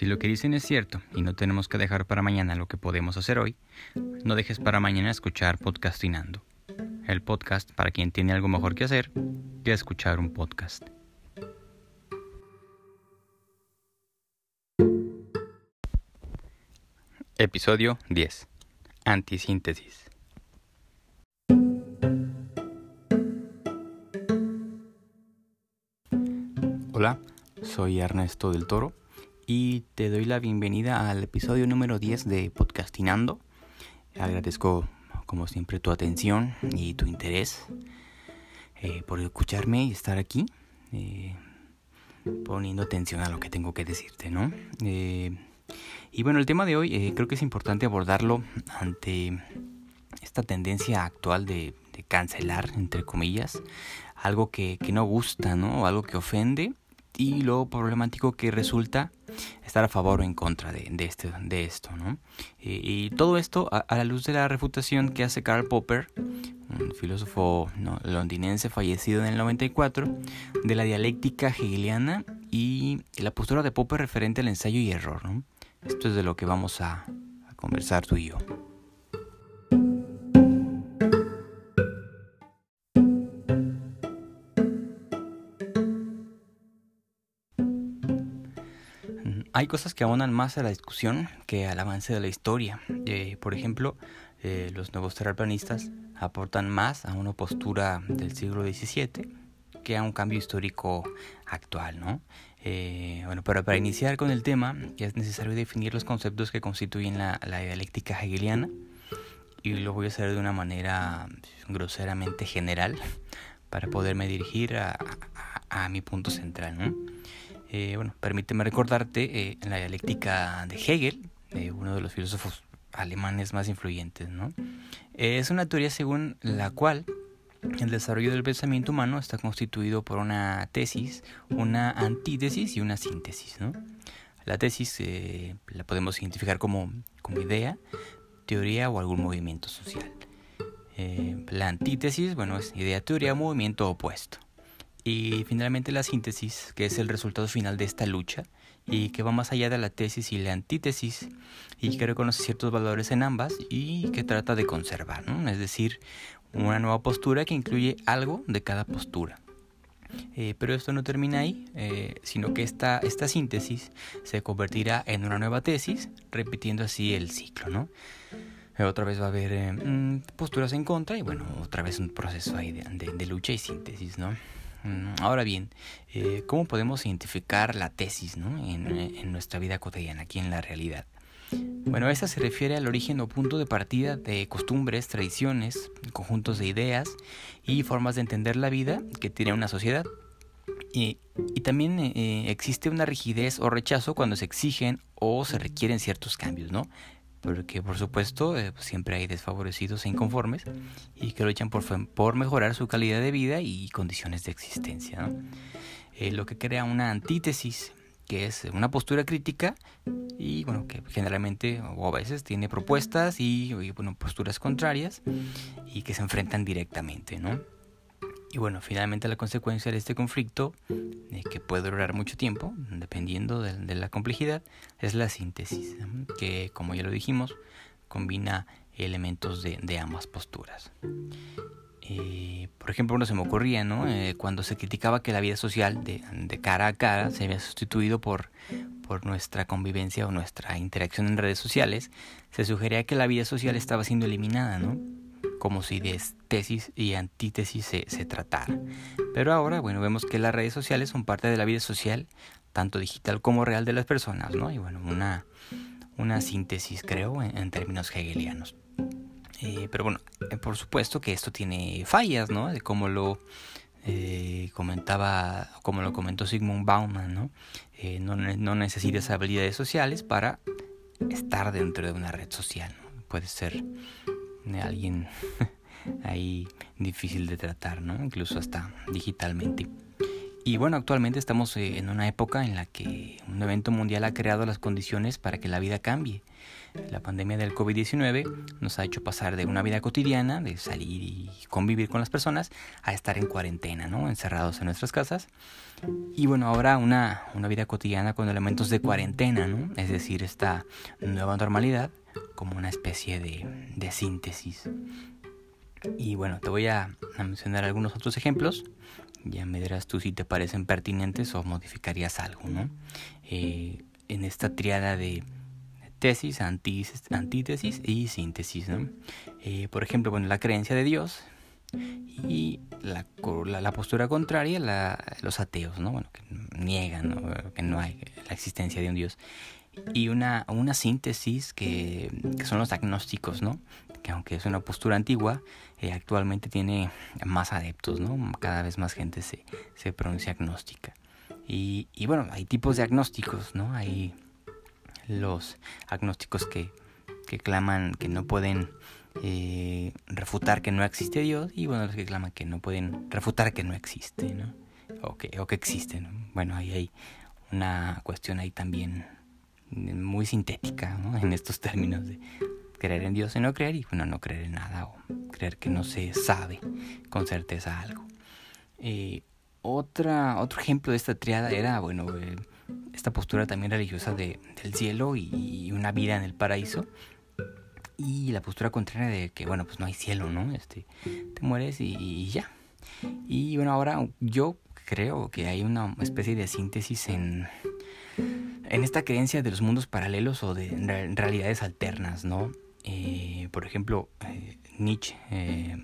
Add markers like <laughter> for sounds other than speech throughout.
Si lo que dicen es cierto y no tenemos que dejar para mañana lo que podemos hacer hoy, no dejes para mañana escuchar Podcastinando, el podcast para quien tiene algo mejor que hacer que escuchar un podcast. Episodio 10. Antisíntesis. Hola, soy Ernesto del Toro y te doy la bienvenida al episodio número 10 de Podcastinando. Agradezco como siempre tu atención y tu interés eh, por escucharme y estar aquí eh, poniendo atención a lo que tengo que decirte, ¿no? Eh, y bueno, el tema de hoy creo que es importante abordarlo ante esta tendencia actual de, cancelar, entre comillas, algo que, que, no gusta, ¿no? O algo que ofende y lo problemático que resulta estar a favor o en contra de, este, de esto. ¿no? Y, todo esto a, la luz de la refutación que hace Karl Popper, un filósofo londinense fallecido en el 94, de la dialéctica hegeliana y la postura de Popper referente al ensayo y error. ¿no? Esto es de lo que vamos a, a conversar tú y yo. Hay cosas que abonan más a la discusión que al avance de la historia. Eh, por ejemplo, eh, los nuevos terraplanistas aportan más a una postura del siglo XVII que a un cambio histórico actual, ¿no? Eh, bueno, pero para iniciar con el tema es necesario definir los conceptos que constituyen la, dialéctica hegeliana y lo voy a hacer de una manera groseramente general para poderme dirigir a, mi punto central. Eh, bueno, permíteme recordarte eh, en la dialéctica de Hegel, eh, uno de los filósofos alemanes más influyentes, ¿no? es una teoría según la cual el desarrollo del pensamiento humano está constituido por una tesis, una antítesis y una síntesis. La tesis la podemos identificar como, como idea, teoría o algún movimiento social. la antítesis, bueno, es idea, teoría, movimiento opuesto. Y finalmente la síntesis, que es el resultado final de esta lucha y que va más allá de la tesis y la antítesis y que reconoce ciertos valores en ambas y que trata de conservar, es decir, una nueva postura que incluye algo de cada postura. Eh, pero esto no termina ahí, eh, sino que esta, esta síntesis se convertirá en una nueva tesis, repitiendo así el ciclo, ¿no? Eh, otra vez va a haber mm, posturas en contra y bueno, otra vez un proceso ahí de, de lucha y síntesis, ¿no? Mm, ahora bien, eh, ¿cómo podemos identificar la tesis en, nuestra vida cotidiana, aquí en la realidad? Bueno, esta se refiere al origen o punto de partida de costumbres, tradiciones, conjuntos de ideas y formas de entender la vida que tiene una sociedad. Y, también eh, existe una rigidez o rechazo cuando se exigen o se requieren ciertos cambios, ¿no? Porque por supuesto eh, pues, siempre hay desfavorecidos e inconformes y que luchan por, por mejorar su calidad de vida y condiciones de existencia. Eh, lo que crea una antítesis, que es una postura crítica y bueno, que generalmente o a veces tiene propuestas y, y bueno, posturas contrarias y que se enfrentan directamente, ¿no? Y bueno, finalmente la consecuencia de este conflicto, que puede durar mucho tiempo, dependiendo de, la complejidad, es la síntesis, que como ya lo dijimos, combina elementos de, ambas posturas. Eh, por ejemplo, uno se me ocurría, ¿no? Eh, cuando se criticaba que la vida social de, cara a cara se había sustituido por, por nuestra convivencia o nuestra interacción en redes sociales, se sugería que la vida social estaba siendo eliminada, ¿no? Como si de tesis y antítesis se, se tratara. Pero ahora, bueno, vemos que las redes sociales son parte de la vida social, tanto digital como real de las personas, ¿no? Y bueno, una, una síntesis, creo, en, términos hegelianos. Eh, pero bueno, eh, por supuesto que esto tiene fallas, ¿no? De cómo lo eh, comentaba, como lo comentó Sigmund Bauman, ¿no? no, necesitas habilidades sociales para estar dentro de una red social, ¿no? Puede ser alguien <laughs> ahí difícil de tratar, ¿no? Incluso hasta digitalmente. Y bueno, actualmente estamos eh, en una época en la que un evento mundial ha creado las condiciones para que la vida cambie. la pandemia del COVID-19 nos ha hecho pasar de una vida cotidiana, de salir y convivir con las personas, a estar en cuarentena, ¿no? Encerrados en nuestras casas. Y bueno, ahora una, una vida cotidiana con elementos de cuarentena, ¿no? Es decir, esta nueva normalidad como una especie de, síntesis. Y bueno, te voy a, mencionar algunos otros ejemplos. Ya me dirás tú si te parecen pertinentes o modificarías algo, ¿no? Eh, en esta triada de tesis, antítesis y síntesis, ¿no? Eh, por ejemplo, bueno, la creencia de Dios y la, la, postura contraria, la, los ateos, ¿no? Bueno, que niegan que no hay la existencia de un Dios. Y una, una síntesis que, son los agnósticos, ¿no? que aunque es una postura antigua, eh, actualmente tiene más adeptos, ¿no? Cada vez más gente se, se pronuncia agnóstica. Y, y, bueno, hay tipos de agnósticos, ¿no? Hay los agnósticos que, que claman que no pueden eh, refutar que no existe Dios y bueno, los que claman que no pueden refutar que no existe, ¿no? O que, o que existe, Bueno, ahí hay una cuestión ahí también muy sintética, ¿no? <laughs> En estos términos de, creer en Dios y no creer y bueno, no creer en nada o creer que no se sabe con certeza algo. Eh, otra, otro ejemplo de esta triada era, bueno, eh, esta postura también religiosa de, del cielo y, una vida en el paraíso. Y la postura contraria de que, bueno, pues no hay cielo, ¿no? Este, te mueres y, y ya. Y bueno, ahora yo creo que hay una especie de síntesis en, en esta creencia de los mundos paralelos o de realidades alternas, ¿no? Eh, por ejemplo, eh, Nietzsche, eh,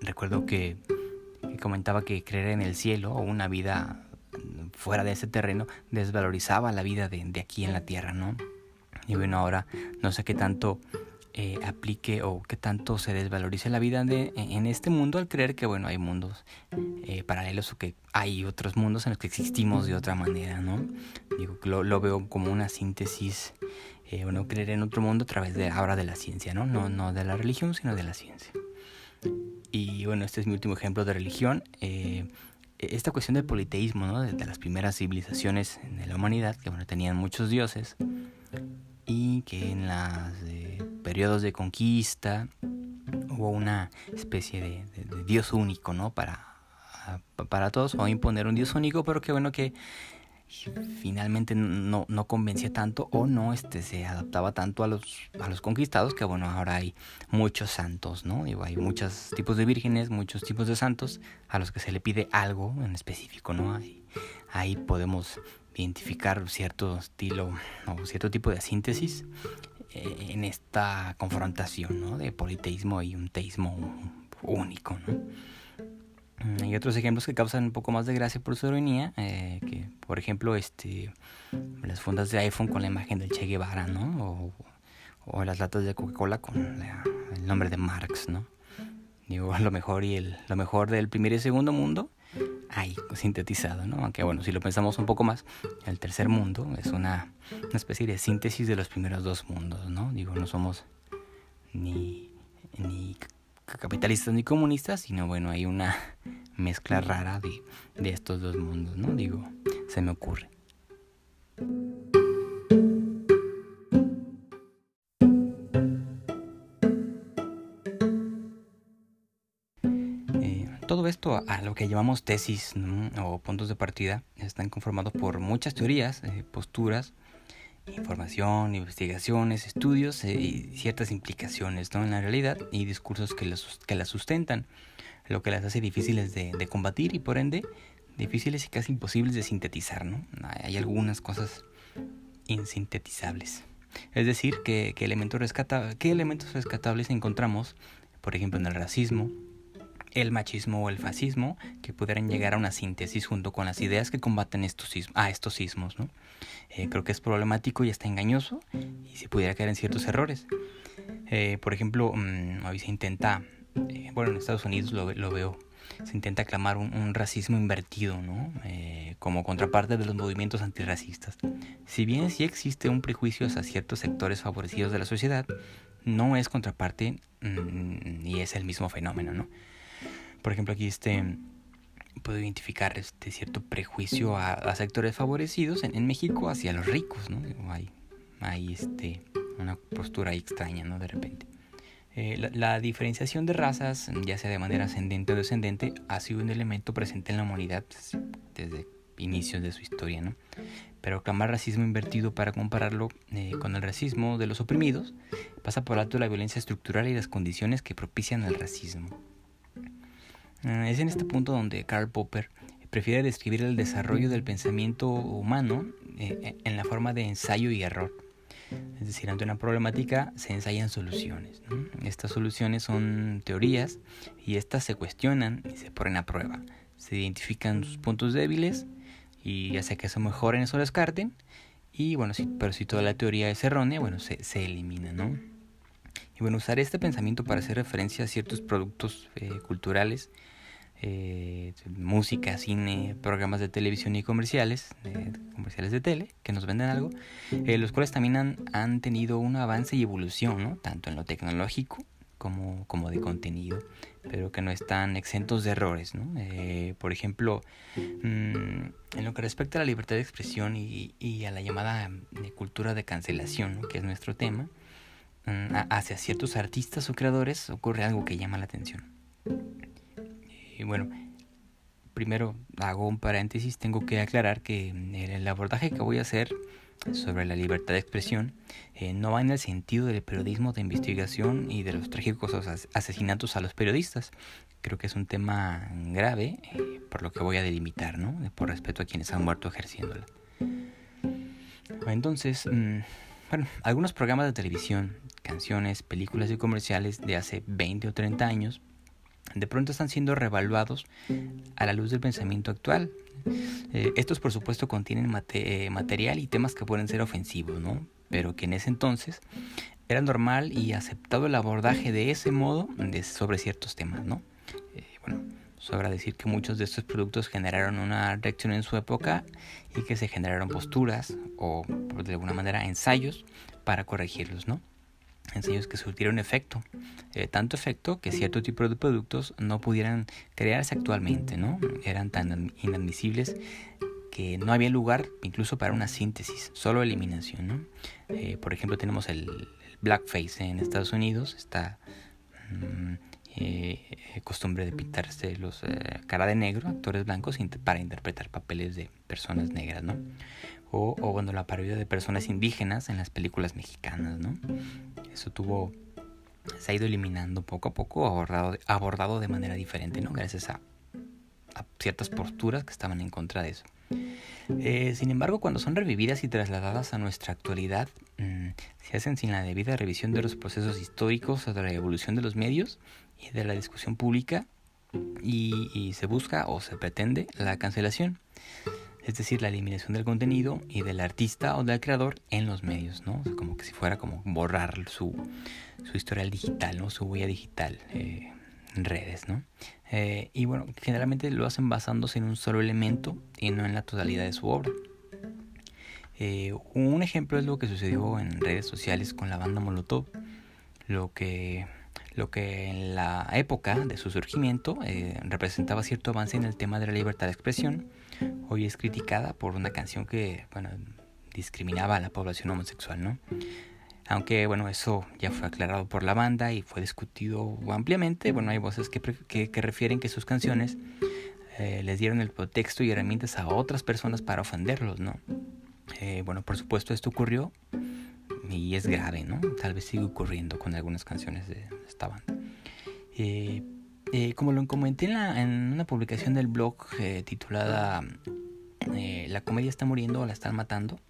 recuerdo que, comentaba que creer en el cielo o una vida fuera de ese terreno desvalorizaba la vida de, aquí en la tierra, ¿no? Y bueno, ahora no sé qué tanto aplique o qué tanto se desvalorice la vida de, en este mundo al creer que, bueno, hay mundos paralelos o que hay otros mundos en los que existimos de otra manera, ¿no? Digo, lo, lo veo como una síntesis eh, bueno, creer en otro mundo a través de ahora de la ciencia, ¿no? ¿no? No de la religión, sino de la ciencia. Y bueno, este es mi último ejemplo de religión. Eh, esta cuestión del politeísmo, ¿no? De, las primeras civilizaciones de la humanidad, que bueno, tenían muchos dioses, y que en los eh, periodos de conquista hubo una especie de, de, dios único, ¿no? Para, para todos, o imponer un dios único, pero que bueno, que finalmente no, no convencía tanto o no este, se adaptaba tanto a los, a los conquistados que bueno, ahora hay muchos santos, ¿no? Hay muchos tipos de vírgenes, muchos tipos de santos a los que se le pide algo en específico, ¿no? Ahí, ahí podemos identificar cierto estilo o cierto tipo de síntesis eh, en esta confrontación. De politeísmo y un teísmo único. Mm, hay otros ejemplos que causan un poco más de gracia por su ironía, eh, que por ejemplo este, las fundas de iPhone con la imagen del Che Guevara, ¿no? O, o las latas de Coca-Cola con el nombre de Marx, ¿no? Digo, <laughs> lo mejor y el, lo mejor del primer y segundo mundo, ahí sintetizado, ¿no? Aunque bueno, si lo pensamos un poco más, el tercer mundo es una, especie de síntesis de los primeros dos mundos, ¿no? Digo, no somos ni, capitalistas ni comunistas, sino bueno, hay una mezcla rara de estos dos mundos, ¿no? Digo, se me ocurre. Todo esto a lo que llamamos tesis o puntos de partida están conformados por muchas teorías, eh, posturas, información, investigaciones, estudios eh, y ciertas implicaciones ¿no? en la realidad y discursos que, las, que la sustentan, lo que las hace difíciles de, de, combatir y por ende difíciles y casi imposibles de sintetizar. ¿no? Hay algunas cosas insintetizables. Es decir, que, que elementos rescata, ¿qué elementos rescatables encontramos, por ejemplo, en el racismo, el machismo o el fascismo que pudieran llegar a una síntesis junto con las ideas que combaten estos a estos sismos. ¿no? Eh, creo que es problemático y está engañoso y se pudiera caer en ciertos errores. Eh, por ejemplo, mmm, hoy se intenta, eh, bueno, en Estados Unidos lo, lo, veo, se intenta clamar un, un racismo invertido, ¿no? como contraparte de los movimientos antirracistas. Si bien sí existe un prejuicio hacia ciertos sectores favorecidos de la sociedad, no es contraparte mmm, y es el mismo fenómeno, ¿no? Por ejemplo, aquí este puedo identificar este cierto prejuicio a, sectores favorecidos en, México hacia los ricos, ¿no? hay, hay este una postura extraña, ¿no? De repente. Eh, la, diferenciación de razas, ya sea de manera ascendente o descendente, ha sido un elemento presente en la humanidad desde inicios de su historia, ¿no? Pero clamar racismo invertido para compararlo eh, con el racismo de los oprimidos pasa por alto la violencia estructural y las condiciones que propician el racismo. Eh, es en este punto donde Karl Popper prefiere describir el desarrollo del pensamiento humano en la forma de ensayo y error es decir, ante una problemática se ensayan soluciones. Estas soluciones son teorías y estas se cuestionan y se ponen a prueba. Se identifican sus puntos débiles y ya sea que eso mejoren o descarten. Y bueno, sí, pero si toda la teoría es errónea, bueno, se, se elimina, ¿no? Y bueno, usar este pensamiento para hacer referencia a ciertos productos eh, culturales eh, música, cine, programas de televisión y comerciales, comerciales de tele, que nos venden algo, eh, los cuales también han, han, tenido un avance y evolución, ¿no? tanto en lo tecnológico como, como de contenido, pero que no están exentos de errores. ¿no? Eh, por ejemplo, mm, en lo que respecta a la libertad de expresión y, y a la llamada cultura de cancelación, que es nuestro tema, mm, hacia ciertos artistas o creadores ocurre algo que llama la atención y bueno, primero hago un paréntesis, tengo que aclarar que el abordaje que voy a hacer sobre la libertad de expresión eh, no va en el sentido del periodismo de investigación y de los trágicos asesinatos a los periodistas. Creo que es un tema grave, eh, por lo que voy a delimitar, ¿no? Por respeto a quienes han muerto ejerciéndola. Entonces, mm, bueno, algunos programas de televisión, canciones, películas y comerciales de hace 20 o 30 años de pronto están siendo revaluados a la luz del pensamiento actual. Eh, estos por supuesto contienen eh, material y temas que pueden ser ofensivos, ¿no? Pero que en ese entonces era normal y aceptado el abordaje de ese modo sobre ciertos temas, ¿no? Eh, bueno, sobra decir que muchos de estos productos generaron una reacción en su época y que se generaron posturas o de alguna manera ensayos para corregirlos, ¿no? Ensayos que surtieron efecto, eh, tanto efecto que cierto tipo de productos no pudieran crearse actualmente, ¿no? Eran tan inadmisibles que no había lugar incluso para una síntesis, solo eliminación, ¿no? Eh, por ejemplo, tenemos el, blackface en Estados Unidos, esta mm, eh, costumbre de pintarse los cara de negro, actores blancos, para interpretar papeles de personas negras, ¿no? O, o bueno, la parodia de personas indígenas en las películas mexicanas, ¿no? Eso tuvo, se ha ido eliminando poco a poco, abordado, abordado de manera diferente, ¿no? Gracias a, ciertas posturas que estaban en contra de eso. Eh, sin embargo, cuando son revividas y trasladadas a nuestra actualidad, mm, se hacen sin la debida revisión de los procesos históricos de la evolución de los medios de la discusión pública y, y se busca o se pretende la cancelación es decir, la eliminación del contenido y del artista o del creador en los medios, ¿no? como que si fuera como borrar su, su historial digital, ¿no? Su huella digital eh, en redes, ¿no? Eh, y bueno, generalmente lo hacen basándose en un solo elemento y no en la totalidad de su obra. Eh, un ejemplo es lo que sucedió en redes sociales con la banda Molotov, lo que lo que en la época de su surgimiento representaba cierto avance en el tema de la libertad de expresión, hoy es criticada por una canción que, bueno, discriminaba a la población homosexual, ¿no? Aunque, bueno, eso ya fue aclarado por la banda y fue discutido ampliamente, bueno, hay voces que, que, refieren que sus canciones eh, les dieron el pretexto y herramientas a otras personas para ofenderlos, ¿no? Eh, bueno, por supuesto esto ocurrió y es grave, ¿no? Tal vez sigue ocurriendo con algunas canciones de esta banda. Eh, eh, como lo comenté en, una publicación del blog eh, titulada eh, La comedia está muriendo o la están matando,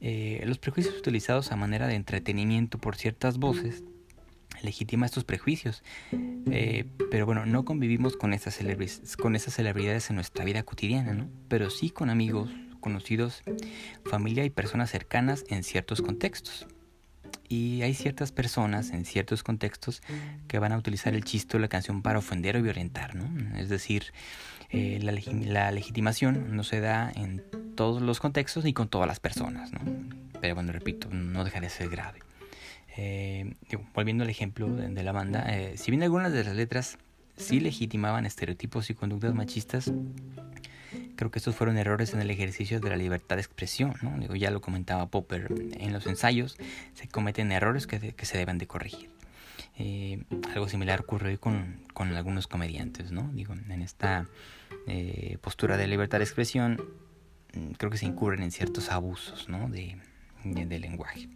los prejuicios utilizados a manera de entretenimiento por ciertas voces legitima estos prejuicios. pero bueno, no convivimos con esas, con esas celebridades en nuestra vida cotidiana, ¿no? Pero sí con amigos, conocidos, familia y personas cercanas en ciertos contextos. Y hay ciertas personas en ciertos contextos que van a utilizar el chiste o la canción para ofender o violentar, ¿no? Es decir, eh, la, legitimación no se da en todos los contextos ni con todas las personas, ¿no? Pero bueno, repito, no deja de ser grave. Eh, volviendo al ejemplo de, la banda, eh, si bien algunas de las letras sí legitimaban estereotipos y conductas machistas, creo que estos fueron errores en el ejercicio de la libertad de expresión, ¿no? Digo, ya lo comentaba Popper, en los ensayos se cometen errores que, que se deben de corregir. Eh, algo similar ocurrió con, con, algunos comediantes, ¿no? Digo, en esta eh, postura de libertad de expresión mm, creo que se incurren en ciertos abusos, ¿no? De, de, lenguaje.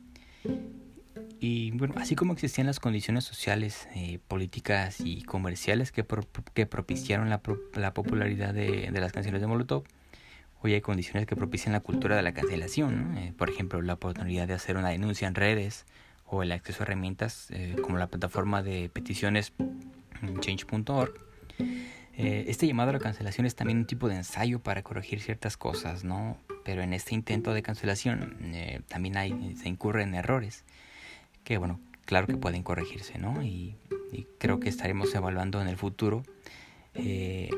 Y bueno, así como existían las condiciones sociales, eh, políticas y comerciales que, que propiciaron la, la popularidad de, de, las canciones de Molotov, hoy hay condiciones que propician la cultura de la cancelación. ¿no? Eh, por ejemplo, la oportunidad de hacer una denuncia en redes o el acceso a herramientas eh, como la plataforma de peticiones mm, change.org. Eh, este llamado a la cancelación es también un tipo de ensayo para corregir ciertas cosas, ¿no? Pero en este intento de cancelación también hay, se incurren errores que, bueno, claro que pueden corregirse, ¿no? Y, creo que estaremos evaluando en el futuro eh,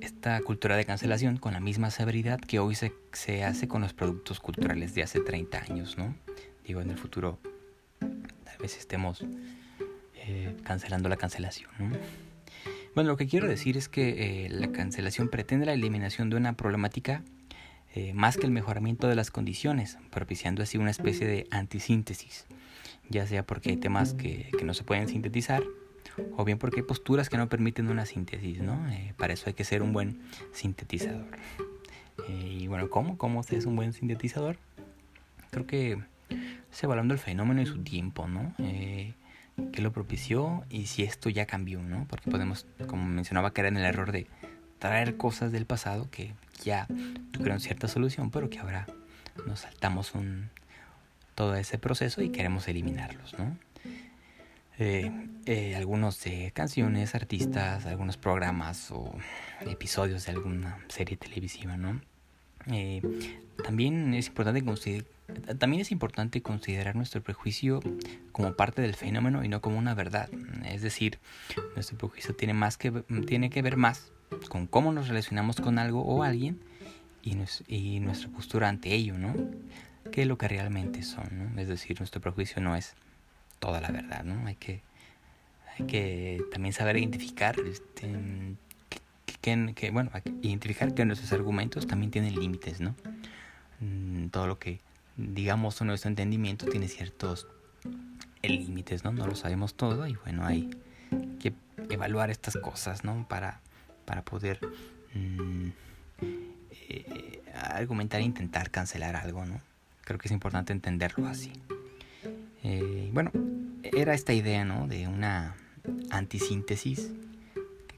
esta cultura de cancelación con la misma severidad que hoy se, se hace con los productos culturales de hace 30 años, ¿no? Digo, en el futuro tal vez estemos cancelando la cancelación, ¿no? Bueno, lo que quiero decir es que eh, la cancelación pretende la eliminación de una problemática eh, más que el mejoramiento de las condiciones, propiciando así una especie de antisíntesis, ya sea porque hay temas que, que no se pueden sintetizar o bien porque hay posturas que no permiten una síntesis, ¿no? Eh, para eso hay que ser un buen sintetizador. y bueno, ¿cómo? ¿Cómo se es un buen sintetizador? Creo que se evaluando el fenómeno y su tiempo, ¿no? que lo propició y si esto ya cambió, ¿no? Porque podemos, como mencionaba, caer en el error de traer cosas del pasado que ya tuvieron cierta solución, pero que ahora nos saltamos un, todo ese proceso y queremos eliminarlos, ¿no? Eh, eh, algunos canciones, artistas, algunos programas o episodios de alguna serie televisiva, ¿no? Eh, también es importante también es importante considerar nuestro prejuicio como parte del fenómeno y no como una verdad. Es decir, nuestro prejuicio tiene, más que, tiene que ver más con cómo nos relacionamos con algo o alguien y, y nuestra postura ante ello, ¿no? Que lo que realmente son, ¿no? Es decir, nuestro prejuicio no es toda la verdad, ¿no? Hay que, también saber identificar este, que, bueno, identificar que nuestros argumentos también tienen límites, ¿no? Mm, todo lo que digamos nuestro entendimiento tiene ciertos límites, ¿no? No lo sabemos todo y bueno, hay que evaluar estas cosas, ¿no? Para, para poder mm, eh, argumentar e intentar cancelar algo, ¿no? Creo que es importante entenderlo así. Eh, bueno, era esta idea, ¿no? De una antisíntesis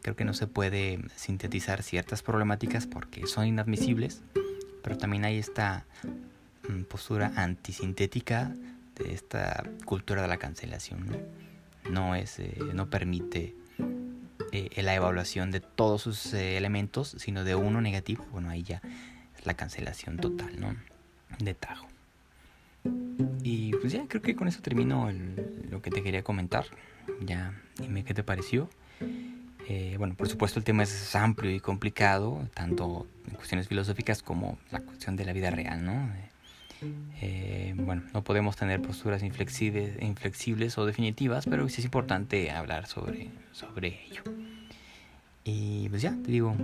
Creo que no se puede sintetizar ciertas problemáticas porque son inadmisibles, pero también hay esta mm, postura antisintética de esta cultura de la cancelación. No, es, eh, no permite eh, la evaluación de todos sus eh, elementos, sino de uno negativo. Bueno, ahí ya es la cancelación total, ¿no? De tajo. Y pues ya creo que con eso termino lo que te quería comentar. Ya dime qué te pareció. Eh, bueno, por supuesto el tema es amplio y complicado, tanto en cuestiones filosóficas como la cuestión de la vida real, ¿no? Eh, bueno, no podemos tener posturas inflexibles, inflexibles o definitivas, pero sí es importante hablar sobre, sobre ello. Y pues ya, te digo,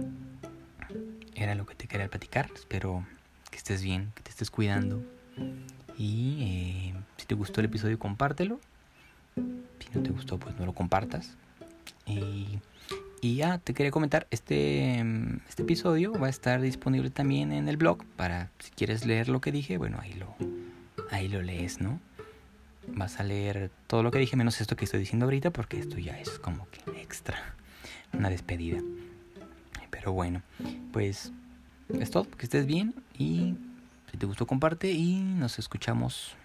era lo que te quería platicar. Espero que estés bien, que te estés cuidando. Y eh, si te gustó el episodio, compártelo. Si no te gustó, pues no lo compartas. Y y ya te quería comentar, este, este episodio va a estar disponible también en el blog para si quieres leer lo que dije, bueno, ahí lo, ahí lo lees, ¿no? Vas a leer todo lo que dije menos esto que estoy diciendo ahorita porque esto ya es como que extra, una despedida. Pero bueno, pues es todo, que estés bien y si te gustó comparte y nos escuchamos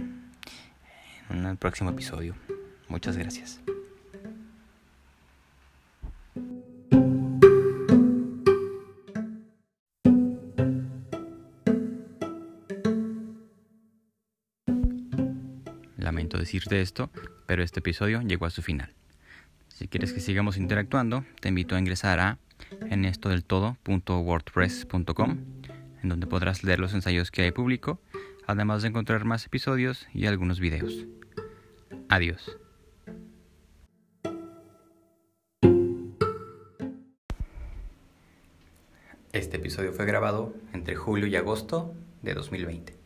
en un próximo episodio. Muchas gracias. decirte esto, pero este episodio llegó a su final. Si quieres que sigamos interactuando, te invito a ingresar a enestodeltodo.wordpress.com, en donde podrás leer los ensayos que hay público, además de encontrar más episodios y algunos videos. Adiós. Este episodio fue grabado entre julio y agosto de 2020.